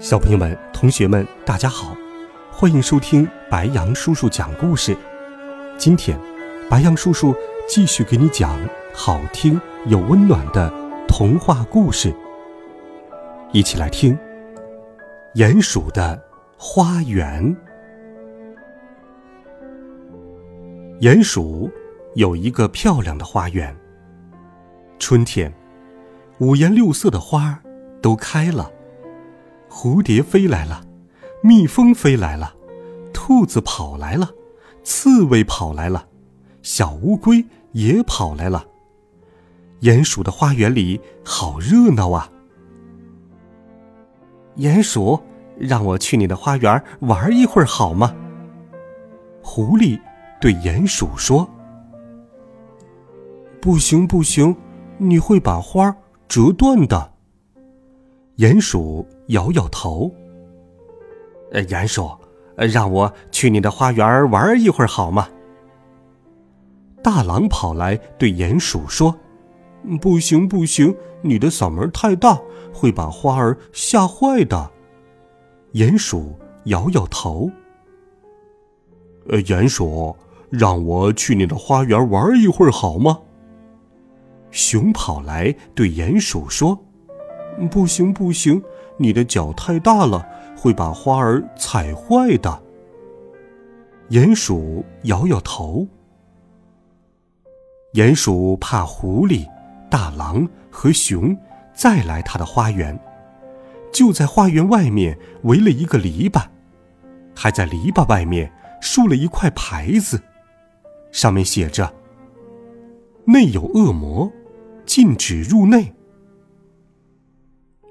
小朋友们、同学们，大家好，欢迎收听白羊叔叔讲故事。今天，白羊叔叔继续给你讲好听又温暖的童话故事。一起来听《鼹鼠的花园》。鼹鼠有一个漂亮的花园。春天，五颜六色的花都开了。蝴蝶飞来了，蜜蜂飞来了，兔子跑来了，刺猬跑来了，小乌龟也跑来了。鼹鼠的花园里好热闹啊！鼹鼠，让我去你的花园玩一会儿好吗？狐狸对鼹鼠说：“不行，不行，你会把花折断的。”鼹鼠摇摇头。呃，鼹鼠，让我去你的花园玩一会儿好吗？大狼跑来对鼹鼠说：“不行，不行，你的嗓门太大，会把花儿吓坏的。”鼹鼠摇摇头。呃，鼹鼠，让我去你的花园玩一会儿好吗？熊跑来对鼹鼠说。不行不行，你的脚太大了，会把花儿踩坏的。鼹鼠摇摇头。鼹鼠怕狐狸、大狼和熊再来他的花园，就在花园外面围了一个篱笆，还在篱笆外面竖了一块牌子，上面写着：“内有恶魔，禁止入内。”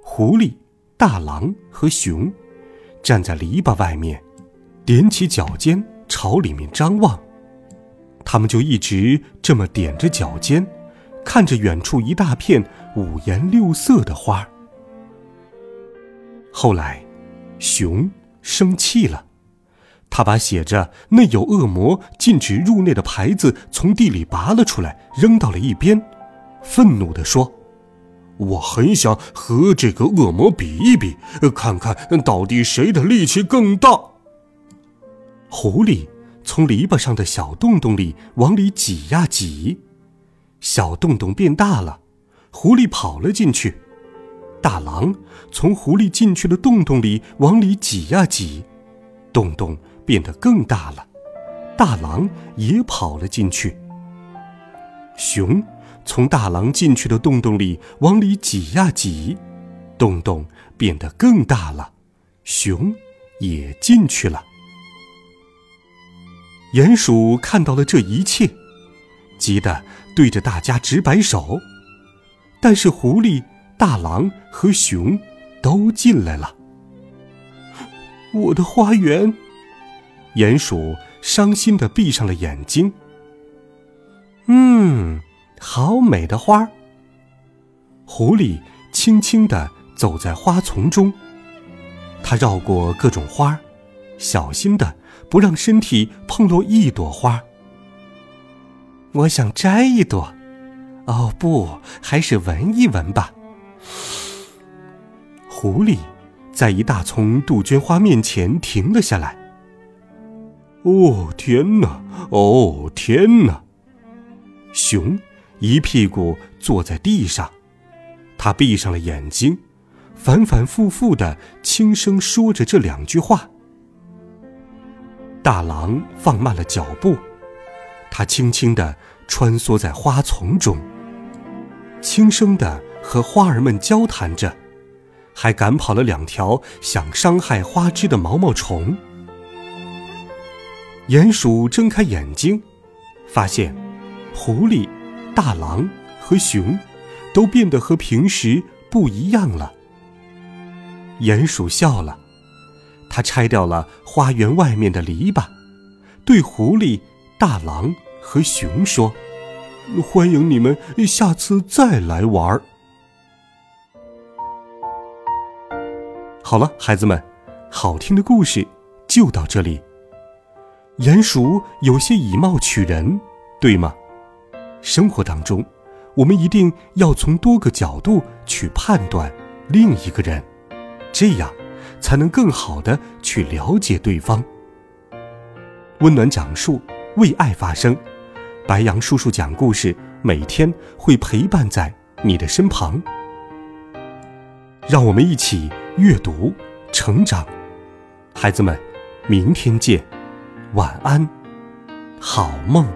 狐狸、大狼和熊站在篱笆外面，踮起脚尖朝里面张望。他们就一直这么踮着脚尖，看着远处一大片五颜六色的花。后来，熊生气了，他把写着“内有恶魔，禁止入内”的牌子从地里拔了出来，扔到了一边，愤怒地说。我很想和这个恶魔比一比，看看到底谁的力气更大。狐狸从篱笆上的小洞洞里往里挤呀挤，小洞洞变大了，狐狸跑了进去。大狼从狐狸进去的洞洞里往里挤呀挤，洞洞变得更大了，大狼也跑了进去。熊。从大狼进去的洞洞里往里挤呀挤，洞洞变得更大了，熊也进去了。鼹鼠看到了这一切，急得对着大家直摆手。但是狐狸、大狼和熊都进来了。我的花园，鼹鼠伤心的闭上了眼睛。嗯。好美的花儿！狐狸轻轻地走在花丛中，它绕过各种花，小心的不让身体碰落一朵花。我想摘一朵，哦不，还是闻一闻吧。狐狸在一大丛杜鹃花面前停了下来。哦天哪！哦天哪！熊。一屁股坐在地上，他闭上了眼睛，反反复复的轻声说着这两句话。大狼放慢了脚步，他轻轻的穿梭在花丛中，轻声的和花儿们交谈着，还赶跑了两条想伤害花枝的毛毛虫。鼹鼠睁开眼睛，发现狐狸。大狼和熊都变得和平时不一样了。鼹鼠笑了，他拆掉了花园外面的篱笆，对狐狸、大狼和熊说：“欢迎你们下次再来玩儿。”好了，孩子们，好听的故事就到这里。鼹鼠有些以貌取人，对吗？生活当中，我们一定要从多个角度去判断另一个人。这样，才能更好的去了解对方。温暖讲述，为爱发声。白杨叔叔讲故事，每天会陪伴在你的身旁。让我们一起阅读，成长。孩子们，明天见，晚安，好梦。